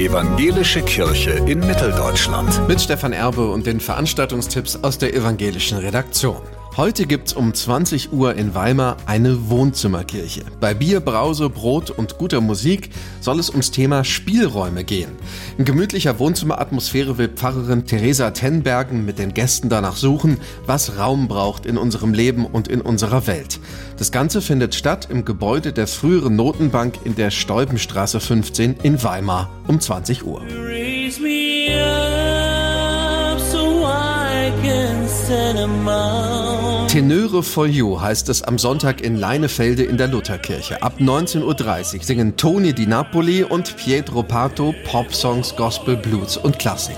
Evangelische Kirche in Mitteldeutschland. Mit Stefan Erbe und den Veranstaltungstipps aus der evangelischen Redaktion. Heute gibt's um 20 Uhr in Weimar eine Wohnzimmerkirche. Bei Bier, Brause, Brot und guter Musik soll es ums Thema Spielräume gehen. In gemütlicher Wohnzimmeratmosphäre will Pfarrerin Theresa Tenbergen mit den Gästen danach suchen, was Raum braucht in unserem Leben und in unserer Welt. Das Ganze findet statt im Gebäude der früheren Notenbank in der Steubenstraße 15 in Weimar um 20 Uhr. Tenöre Folio heißt es am Sonntag in Leinefelde in der Lutherkirche. Ab 19.30 Uhr singen Toni Di Napoli und Pietro Pato Pop-Songs, Gospel, Blues und Klassik.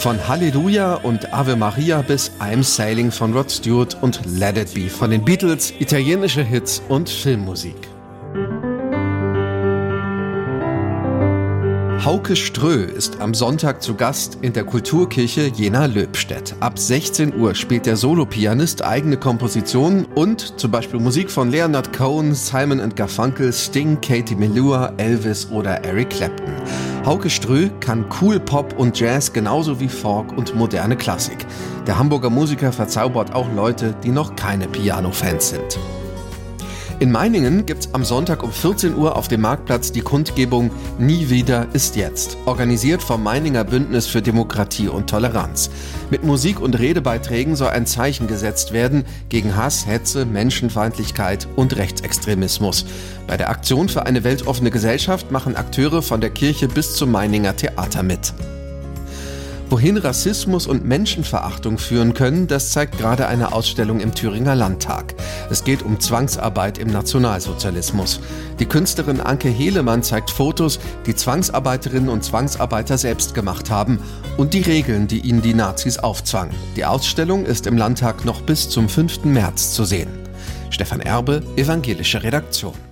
Von Halleluja und Ave Maria bis I'm Sailing von Rod Stewart und Let It Be von den Beatles, italienische Hits und Filmmusik. Hauke Strö ist am Sonntag zu Gast in der Kulturkirche Jena-Löbstedt. Ab 16 Uhr spielt der Solopianist eigene Kompositionen und zum Beispiel Musik von Leonard Cohen, Simon Garfunkel, Sting, Katie Melua, Elvis oder Eric Clapton. Hauke Strö kann Cool Pop und Jazz genauso wie Folk und moderne Klassik. Der Hamburger Musiker verzaubert auch Leute, die noch keine Piano-Fans sind. In Meiningen gibt's am Sonntag um 14 Uhr auf dem Marktplatz die Kundgebung Nie wieder ist jetzt, organisiert vom Meininger Bündnis für Demokratie und Toleranz. Mit Musik und Redebeiträgen soll ein Zeichen gesetzt werden gegen Hass, Hetze, Menschenfeindlichkeit und Rechtsextremismus. Bei der Aktion für eine weltoffene Gesellschaft machen Akteure von der Kirche bis zum Meininger Theater mit. Wohin Rassismus und Menschenverachtung führen können, das zeigt gerade eine Ausstellung im Thüringer Landtag. Es geht um Zwangsarbeit im Nationalsozialismus. Die Künstlerin Anke Helemann zeigt Fotos, die Zwangsarbeiterinnen und Zwangsarbeiter selbst gemacht haben und die Regeln, die ihnen die Nazis aufzwangen. Die Ausstellung ist im Landtag noch bis zum 5. März zu sehen. Stefan Erbe, Evangelische Redaktion.